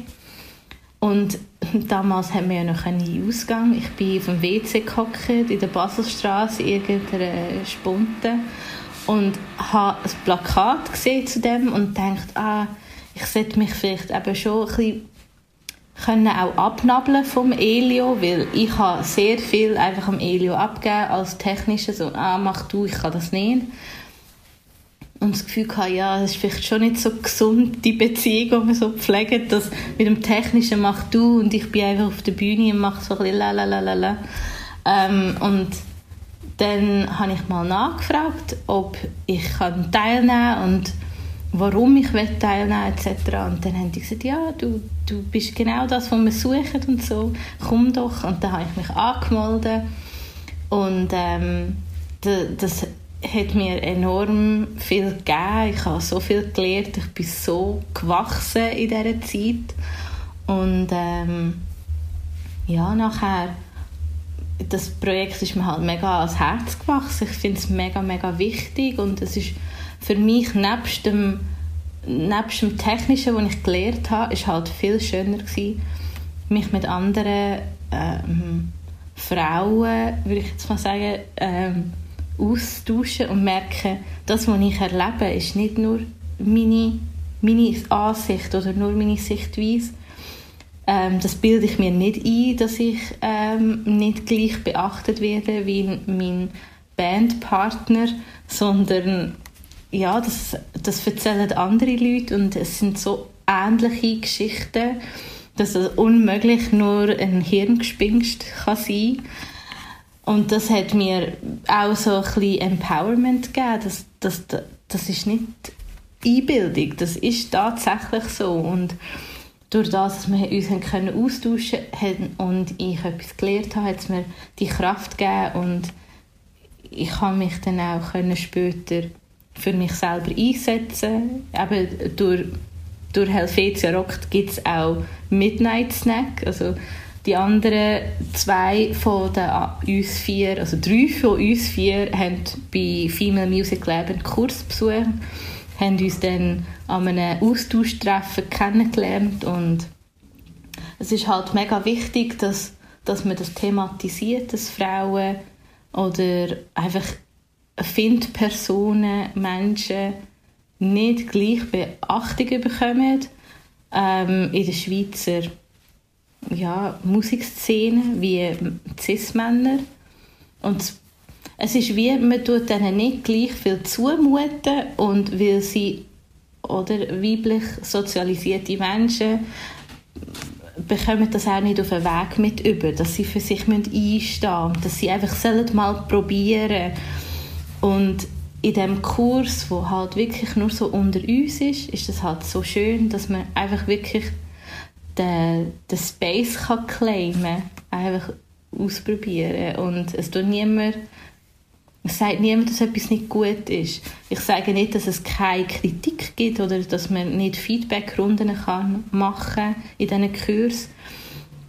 Und damals haben wir ja noch einen Ausgang. Ich bin auf dem WC gehockt, in der Baselstraße, irgendeiner Spunte. und habe ein Plakat gesehen zu dem und dachte, ah, ich sollte mich vielleicht eben schon ein bisschen können auch abnabeln vom Elio, weil ich habe sehr viel einfach am Elio abgegeben als technische, so, ah, mach du, ich kann das nicht. Und das Gefühl hatte, ja, das ist vielleicht schon nicht so gesund, die Beziehung, die man so pflegt, dass mit dem Technischen mach du und ich bin einfach auf der Bühne und mache so ein bisschen lalalala. Ähm, und dann habe ich mal nachgefragt, ob ich teilnehmen kann und warum ich teilnehmen etc. Und dann haben die gesagt, ja, du, du bist genau das, was wir suchen und so, komm doch. Und dann habe ich mich angemeldet und ähm, das hat mir enorm viel gegeben. Ich habe so viel gelernt, ich bin so gewachsen in dieser Zeit. Und ähm, ja, nachher, das Projekt ist mir halt mega ans Herz gewachsen. Ich finde es mega, mega wichtig und es ist für mich nebst dem, nebst dem Technischen, was ich gelernt habe, ist halt viel schöner gewesen, mich mit anderen ähm, Frauen, würde ich jetzt mal sagen, ähm, austauschen und merken, das, was ich erlebe, ist nicht nur meine, meine Ansicht oder nur meine Sichtweise. Ähm, das bilde ich mir nicht ein, dass ich ähm, nicht gleich beachtet werde wie mein Bandpartner, sondern ja, das, das erzählen andere Leute und es sind so ähnliche Geschichten, dass es unmöglich nur ein Hirngespinst kann sein kann. Und das hat mir auch so ein bisschen Empowerment gegeben. Das, das, das ist nicht Einbildung, das ist tatsächlich so. Und durch das, dass wir uns können austauschen können und ich etwas gelernt habe, hat es mir die Kraft gegeben und ich kann mich dann auch später für mich selber einsetzen. Eben durch, durch Helvetia Rock gibt es auch Midnight Snack, also die anderen zwei von den, uns vier, also drei von uns vier, haben bei Female Music Lab einen Kurs besucht, haben uns dann an einem Austauschtreffen kennengelernt und es ist halt mega wichtig, dass, dass man das thematisiert, dass Frauen oder einfach Findpersonen, Menschen nicht gleich Beachtung bekommen ähm, in der Schweizer ja, Musikszene wie Cis-Männer. Und es ist wie, man tut ihnen nicht gleich viel zumuten und weil sie oder weiblich sozialisierte Menschen bekommen das auch nicht auf den Weg mit über, dass sie für sich einstehen müssen, dass sie einfach mal probieren und in dem Kurs, wo halt wirklich nur so unter uns ist, ist es halt so schön, dass man einfach wirklich den, den Space kann claimen einfach ausprobieren und es tut niemand es sagt niemand, dass etwas nicht gut ist. Ich sage nicht, dass es keine Kritik gibt oder dass man nicht Feedbackrunden kann machen in diesen Kurs.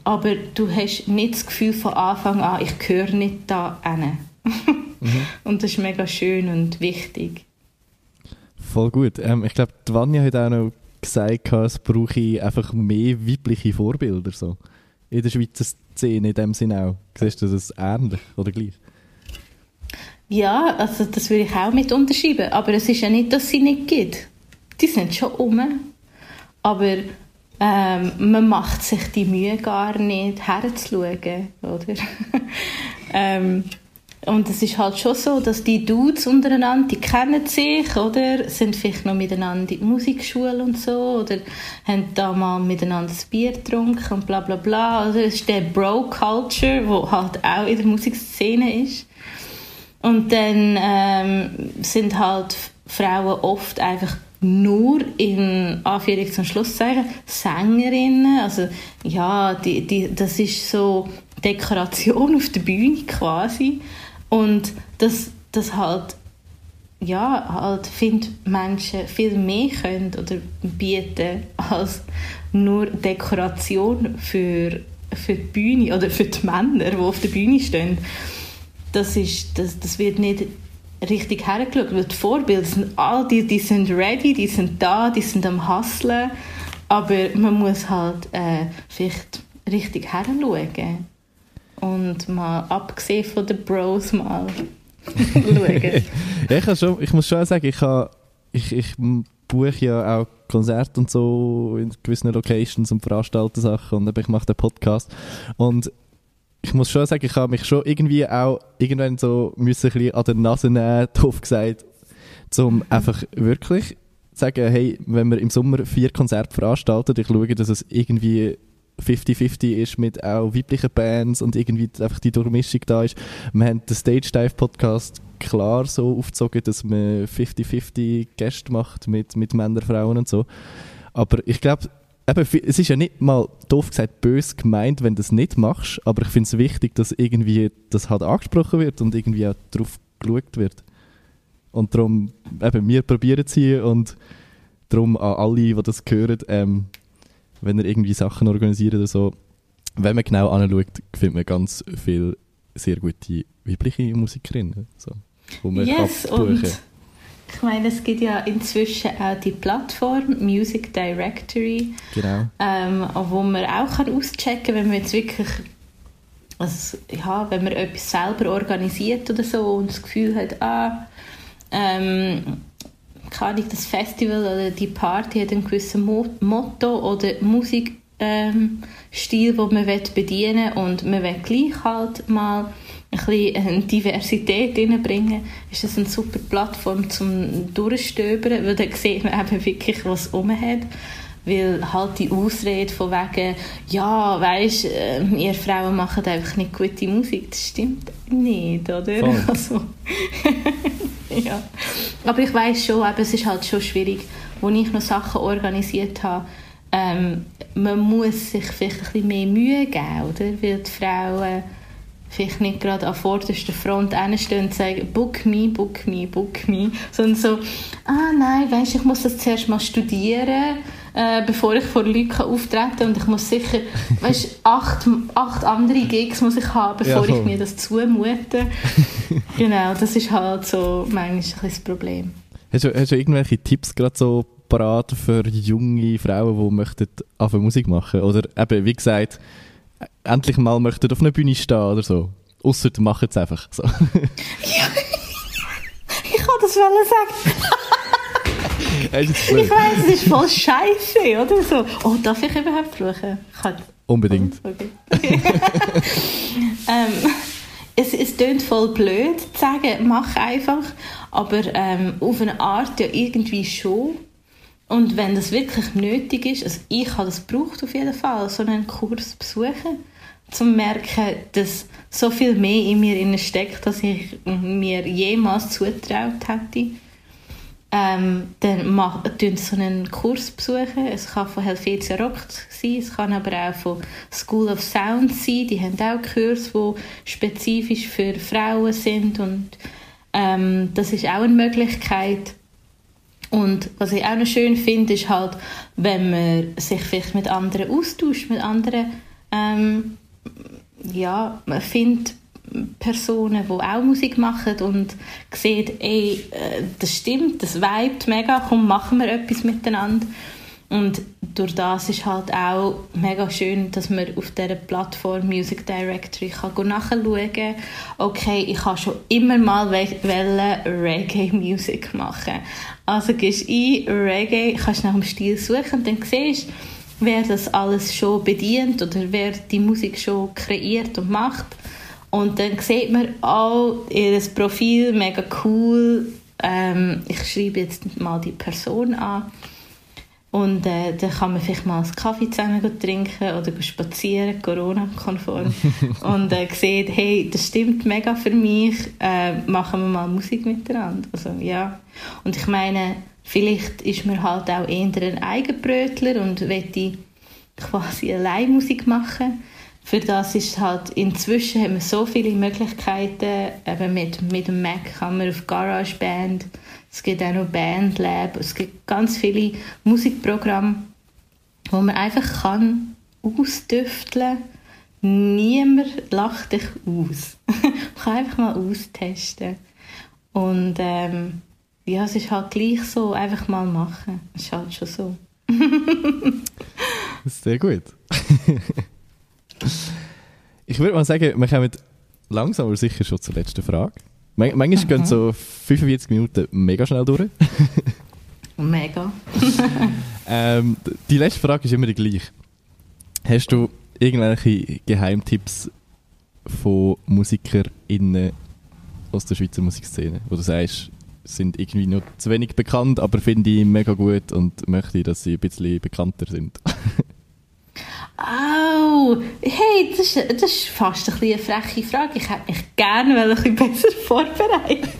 Aber du hast nicht das Gefühl von Anfang an, ich gehöre nicht da hin. mhm. Und das ist mega schön und wichtig. Voll gut. Ähm, ich glaube, Vanja hat auch noch gesagt, es brauche einfach mehr weibliche Vorbilder so. in der Schweizer Szene in dem Sinne auch. Siehst du das ähnlich oder gleich? Ja, also das würde ich auch mit unterschreiben. Aber es ist ja nicht, dass sie nicht gibt. Die sind schon um. Aber ähm, man macht sich die Mühe gar nicht, herzuschauen, oder? ähm, und es ist halt schon so, dass die Dudes untereinander, die kennen sich, oder? Sind vielleicht noch miteinander in die Musikschule und so, oder haben da mal miteinander ein Bier getrunken und bla bla bla. Also es ist der Bro-Culture, wo halt auch in der Musikszene ist. Und dann ähm, sind halt Frauen oft einfach nur in Anführungs- und Schlusszeichen Sängerinnen. Also ja, die, die, das ist so Dekoration auf der Bühne quasi. Und das, das halt, ja, halt find Menschen viel mehr können oder bieten als nur Dekoration für, für die Bühne oder für die Männer, die auf der Bühne stehen. Das, ist, das, das wird nicht richtig hergeschaut, weil die Vorbilder sind all die, die sind ready, die sind da, die sind am Hustlen, aber man muss halt äh, vielleicht richtig heranschauen und mal abgesehen von den Bros mal schauen. ich, schon, ich muss schon sagen, ich, ich, ich buche ja auch Konzerte und so in gewissen Locations und veranstalte Sachen und ich mache den Podcast und ich muss schon sagen, ich habe mich schon irgendwie auch irgendwann so müssen ein bisschen an der Nase nehmen, doof gesagt, um einfach wirklich zu sagen, hey, wenn wir im Sommer vier Konzerte veranstalten, ich schaue, dass es irgendwie 50-50 ist mit auch weiblichen Bands und irgendwie einfach die Durchmischung da ist. Wir haben den Stage Dive Podcast klar so aufgezogen, dass man 50-50 Gäste macht mit, mit Männern, Frauen und so. Aber ich glaube, es ist ja nicht mal doof gesagt bös gemeint, wenn du das nicht machst, aber ich finde es wichtig, dass irgendwie das halt angesprochen wird und irgendwie auch darauf geschaut wird. Und darum, eben, wir probieren es hier und darum an alle, die das hören, ähm, wenn ihr irgendwie Sachen organisiert oder so, wenn man genau anschaut, findet man ganz viele sehr gute weibliche Musikerinnen, so, wo man yes, kann. Ich meine, es gibt ja inzwischen auch die Plattform Music Directory, genau. ähm, wo man auch kann auschecken kann, wenn man jetzt wirklich also, ja, wenn man etwas selber organisiert oder so und das Gefühl hat, ah, ähm, kann ich das Festival oder die Party hat ein gewisses Motto oder Musikstil, ähm, den man bedienen will und man will gleich halt mal ein bisschen Diversität reinbringen, ist das eine super Plattform zum Durchstöbern, weil dann sieht man eben wirklich, was um hat. Weil halt die Ausrede von wegen, ja, weisst, äh, ihr Frauen machen einfach nicht gute Musik, das stimmt nicht, oder? Also, ja. Aber ich weiß schon, eben, es ist halt schon schwierig, wo ich noch Sachen organisiert habe, ähm, man muss sich vielleicht ein mehr Mühe geben, oder? Weil die Frauen vielleicht nicht gerade an vorderster Front stehen und sagen, book me, book me, book me, sondern so, ah nein, weißt, ich muss das zuerst mal studieren, äh, bevor ich vor Leuten auftreten kann und ich muss sicher, weißt, acht, acht andere Gigs muss ich haben, bevor ja, ich mir das zumute. genau, das ist halt so manchmal ein das Problem. Hast du, hast du irgendwelche Tipps gerade so parat für junge Frauen, die möchten Musik machen? Oder eben, wie gesagt, endlich mal möchten auf einer Bühne stehen oder so. Ausser machen es einfach so. ja, ich kann das sagen. Ich weiß, es ist voll scheiße, oder so. Oh, darf ich überhaupt fluchen? Unbedingt. Oh, okay. okay. ähm, es, es klingt voll blöd zu sagen, mach einfach, aber ähm, auf eine Art ja irgendwie schon. Und wenn das wirklich nötig ist, also ich habe das gebraucht auf jeden Fall, so einen Kurs besuchen, zu merken, dass so viel mehr in mir steckt, als ich mir jemals zutraut hätte. Ähm, dann mach, so einen Kurs besuchen. Es kann von Helvetia Rock sein, es kann aber auch von School of Sound sein. Die haben auch Kurse, die spezifisch für Frauen sind und ähm, das ist auch eine Möglichkeit. Und was ich auch noch schön finde, ist halt, wenn man sich vielleicht mit anderen austauscht, mit anderen, ähm, ja, findet Personen, die auch Musik machen und sieht, ey, äh, das stimmt, das vibet mega, komm, machen wir etwas miteinander. Und durch das ist halt auch mega schön, dass man auf dieser Plattform Music Directory kann nachschauen kann, okay, ich kann schon immer mal Reggae-Music machen. Also gehst du ein, Reggae, kannst nach dem Stil suchen und dann siehst wer das alles schon bedient oder wer die Musik schon kreiert und macht. Und dann sieht man auch ihr Profil, mega cool. Ähm, ich schreibe jetzt mal die Person an und äh, dann kann man vielleicht mal einen Kaffee zusammen trinken oder spazieren, Corona-konform. und äh, sieht, hey, das stimmt mega für mich, äh, machen wir mal Musik miteinander. Also, ja. Und ich meine, vielleicht ist man halt auch eher ein Eigenbrötler und will quasi allein Musik machen. Für das ist halt, inzwischen haben wir so viele Möglichkeiten. Eben mit, mit dem Mac kann man auf GarageBand es gibt auch noch Bandlab, es gibt ganz viele Musikprogramme, wo man einfach kann ausdüfteln kann. Niemand lacht dich aus. man kann einfach mal austesten. Und ähm, ja, es ist halt gleich so, einfach mal machen. Es ist halt schon so. Sehr gut. ich würde mal sagen, wir kommen langsam aber sicher schon zur letzten Frage. Man manchmal mhm. gehen so 45 Minuten mega schnell durch. mega. ähm, die letzte Frage ist immer die gleiche. Hast du irgendwelche Geheimtipps von MusikerInnen aus der Schweizer Musikszene, wo du sagst, sind irgendwie noch zu wenig bekannt, aber finde ich mega gut und möchte, dass sie ein bisschen bekannter sind? Oh, hey, das ist, das ist fast ein eine freche Frage. Ich hätte mich gerne ein bisschen besser vorbereitet.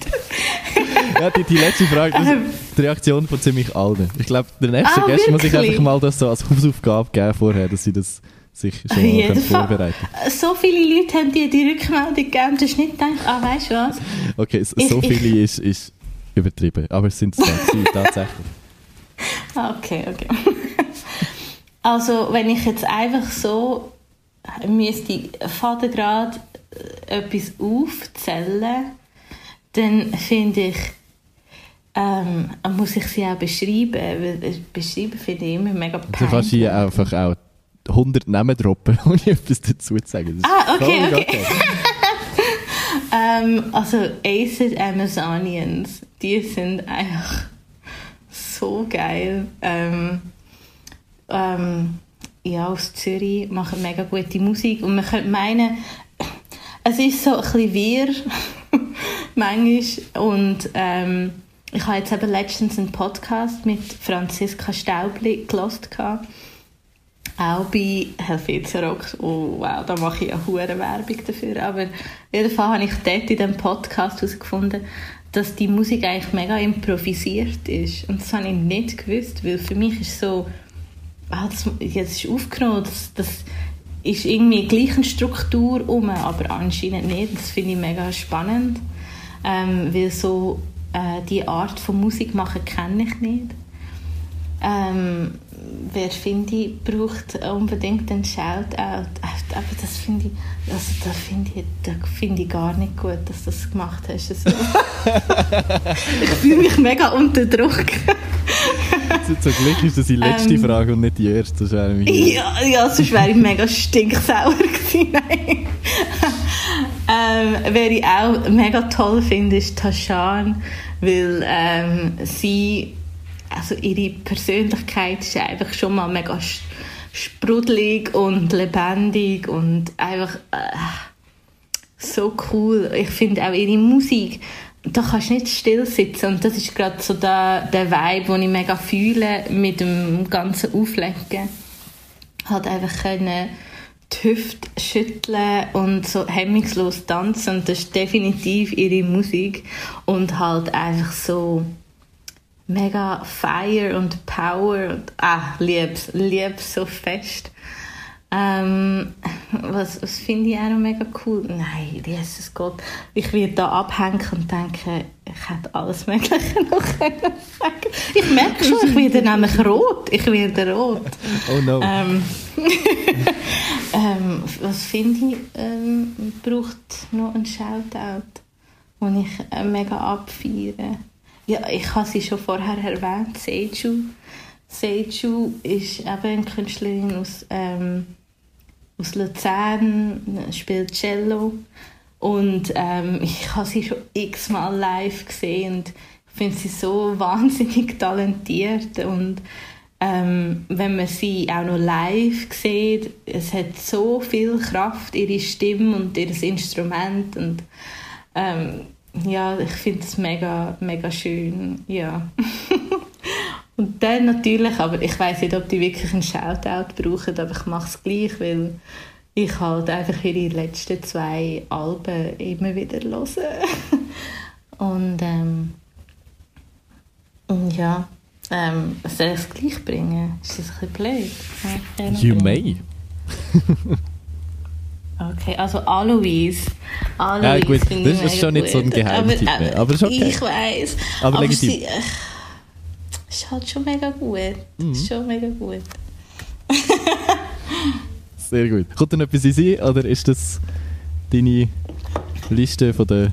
ja, die, die letzte Frage, das ist ähm. die Reaktion von ziemlich allen. Ich glaube, der nächste oh, Gast muss ich einfach mal das so als Hausaufgabe geben vorher, dass sie das sich schon mal vorbereiten So viele Leute haben dir die Rückmeldung gegeben, du hast nicht gedacht, ah, weißt du was? Okay, so, ich, viele ich, ist, ist übertrieben, aber es sind es tatsächlich. Okay, okay. Also, wenn ich jetzt einfach so müsste Vatergrad äh, etwas aufzählen, dann finde ich, ähm, muss ich sie auch beschreiben, weil beschreiben finde ich immer mega peinlich. Du kannst hier einfach auch 100 Namen droppen, ohne etwas dazu zu sagen. ah, okay, okay. okay. ähm, also Acid Amazonians, die sind einfach so geil. Ähm, ähm, ja, aus Zürich machen mega gute Musik und man könnte meinen, es ist so ein bisschen wirr, manchmal. Und ähm, ich habe jetzt eben letztens einen Podcast mit Franziska Staubli gelost auch bei Helvetia Rock. Oh, wow, da mache ich ja hohe Werbung dafür. Aber auf jeden Fall habe ich dort in diesem Podcast herausgefunden, dass die Musik eigentlich mega improvisiert ist. Und das habe ich nicht gewusst, weil für mich ist so ah, das, jetzt ist aufgenommen, das, das ist irgendwie gleich eine Struktur um, aber anscheinend nicht. Das finde ich mega spannend, ähm, weil so äh, die Art von Musik machen kenne ich nicht. Ähm, wer finde ich, braucht unbedingt einen Shoutout. Aber das finde ich, also das finde ich, find ich gar nicht gut, dass du das gemacht hast. Also, ich fühle mich mega unter Druck. Zum Glück ist das die letzte ähm, Frage und nicht die erste. ja, ja, sonst wäre ich mega stinksauer gewesen. Ähm, wer ich auch mega toll finde, ist Tashan, weil ähm, sie also ihre Persönlichkeit ist einfach schon mal mega sprudelig und lebendig und einfach äh, so cool. Ich finde auch ihre Musik, da kannst du nicht still sitzen und das ist gerade so der, der Vibe, den ich mega fühle mit dem ganzen Auflegen. Halt einfach können die Hüfte schütteln und so hemmungslos tanzen und das ist definitiv ihre Musik und halt einfach so mega Fire und Power und ah, lieb's, lieb's so fest. Ähm, was was finde ich auch noch mega cool? Nein, Jesus Gott, ich werde da abhängen und denken, ich hätte alles Mögliche noch sagen Ich merke schon, ich werde nämlich rot. Ich werde rot. Oh no. Ähm, ähm, was finde ich, ähm, braucht noch ein Shoutout, den ich äh, mega abfeiere. Ja, ich habe sie schon vorher erwähnt, Seiju. Seiju ist eben eine Künstlerin aus, ähm, aus Luzern, spielt Cello. Und ähm, ich habe sie schon x-mal live gesehen und ich finde sie so wahnsinnig talentiert. Und ähm, wenn man sie auch noch live sieht, es hat so viel Kraft, ihre Stimme und ihr Instrument. Und ähm, ja, ich finde es mega, mega schön, ja. und dann natürlich, aber ich weiß nicht, ob die wirklich einen Shoutout brauchen, aber ich mache es gleich, weil ich halt einfach ihre letzten zwei Alben immer wieder höre. und ähm, ja, ähm, soll ich es gleich bringen? Ist das ein bisschen blöd? you may. Okay, also Alois. Alois ja, gut, das ist schon gut. nicht so ein Geheimtipp aber, mehr. Aber ist okay. Ich weiß. Aber, aber legitim. Sie, äh, ist halt schon mega gut. Mhm. Ist schon mega gut. Sehr gut. Kommt noch etwas in Sie oder ist das deine Liste von der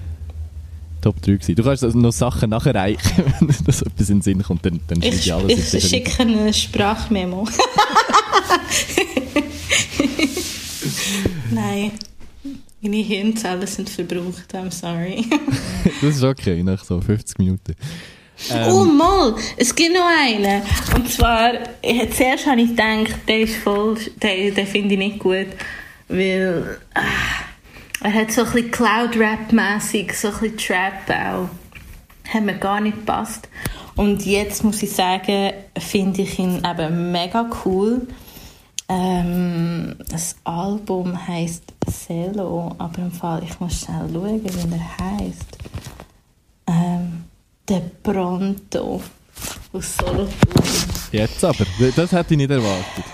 Top 3 gewesen? Du kannst also noch Sachen nachreichen, wenn das etwas in den Sinn kommt, dann, dann ich alles Ich schicke eine Sprachmemo. Nein. Meine Hirnzellen sind verbraucht, I'm sorry. das ist okay, nach so 50 Minuten. Ähm, oh, mal, es gibt noch einen. Und zwar, zuerst habe ich gedacht, der ist voll, den, den finde ich nicht gut, weil ah, er hat so ein bisschen Cloud-Rap-mässig, so ein bisschen Trap auch. Hat mir gar nicht gepasst. Und jetzt muss ich sagen, finde ich ihn eben mega cool. Ähm, das Album heißt Cello, aber im Fall, ich muss schnell schauen, wie er heißt. Ähm, der Pronto aus Solothurn. Jetzt aber, das hätte ich nicht erwartet.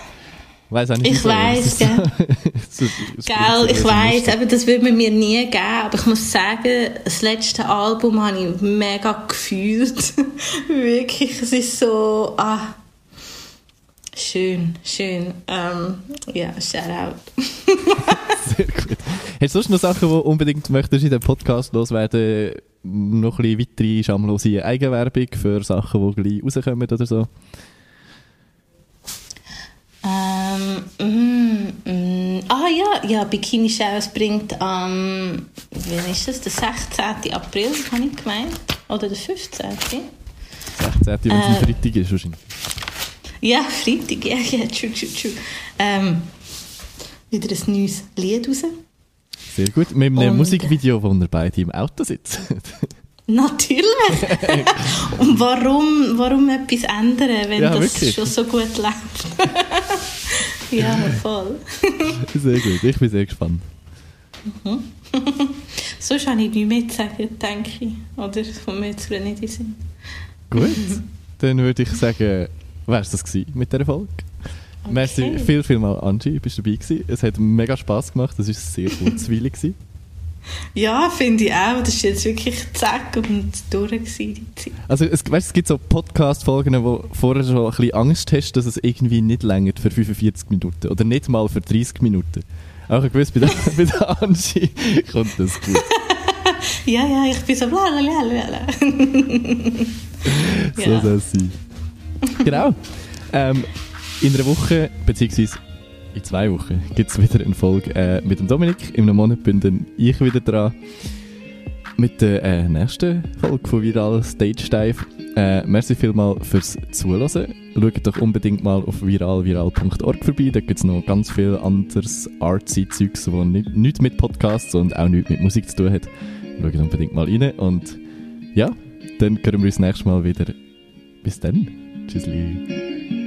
Weiss auch nicht, ich weiß, gell. gell, ich weiß, aber das würde man mir nie geben. Aber ich muss sagen, das letzte Album habe ich mega gefühlt. Wirklich, es ist so, ah, schön, schön. Ähm, ja, shout out. Sehr gut. Hast du sonst noch Sachen, die du unbedingt möchtest in dem Podcast loswerden? Noch ein bisschen weitere schamlose Eigenwerbung für Sachen, die gleich rauskommen oder so? Ähm, mm, mm, ah ja, ja, Bikini Shows bringt am, ähm, wie ist das, der 16. April, habe ich gemeint, oder der 15. 16. wenn es äh, Freitag ist wahrscheinlich. Ja, Freitag, ja, ja, true, true, true. Ähm, wieder ein neues Lied raus. Sehr gut, mit einem Und, Musikvideo, wo wir beide im Auto sitzen. Natürlich! Und warum, warum etwas ändern, wenn ja, das wirklich. schon so gut läuft? ja, voll. sehr gut, ich bin sehr gespannt. Mhm. Sonst habe ich nichts mehr zu sagen, denke ich. Oder von mir zu nicht in Sinn. Gut, dann würde ich sagen, wär's das gewesen mit dieser Folge. Okay. Merci viel, viel mal, Angie, bist du dabei gewesen. Es hat mega Spass gemacht, es war sehr kurzweilig. Ja, finde ich auch. Das war jetzt wirklich zack und durch die Zeit. Also es, weißt, es gibt so Podcast-Folgen, wo vorher schon ein bisschen Angst hast, dass es irgendwie nicht länger für 45 Minuten oder nicht mal für 30 Minuten. Auch gewiss, bei der, bei der Angie kommt das gut. ja, ja, ich bin so blablabla. so ja. soll es sein. Genau. Ähm, in einer Woche, beziehungsweise in zwei Wochen gibt es wieder eine Folge äh, mit dem Dominik. In einem Monat bin dann ich wieder dran mit der äh, nächsten Folge von Viral Stage Dive. Äh, merci vielmals fürs Zuhören. Schaut doch unbedingt mal auf viralviral.org vorbei. Da gibt es noch ganz viel anderes artsy Zeugs, das nicht, nichts mit Podcasts und auch nichts mit Musik zu tun hat. Schaut unbedingt mal rein. Und ja, dann hören wir uns nächstes Mal wieder. Bis dann. Tschüssli.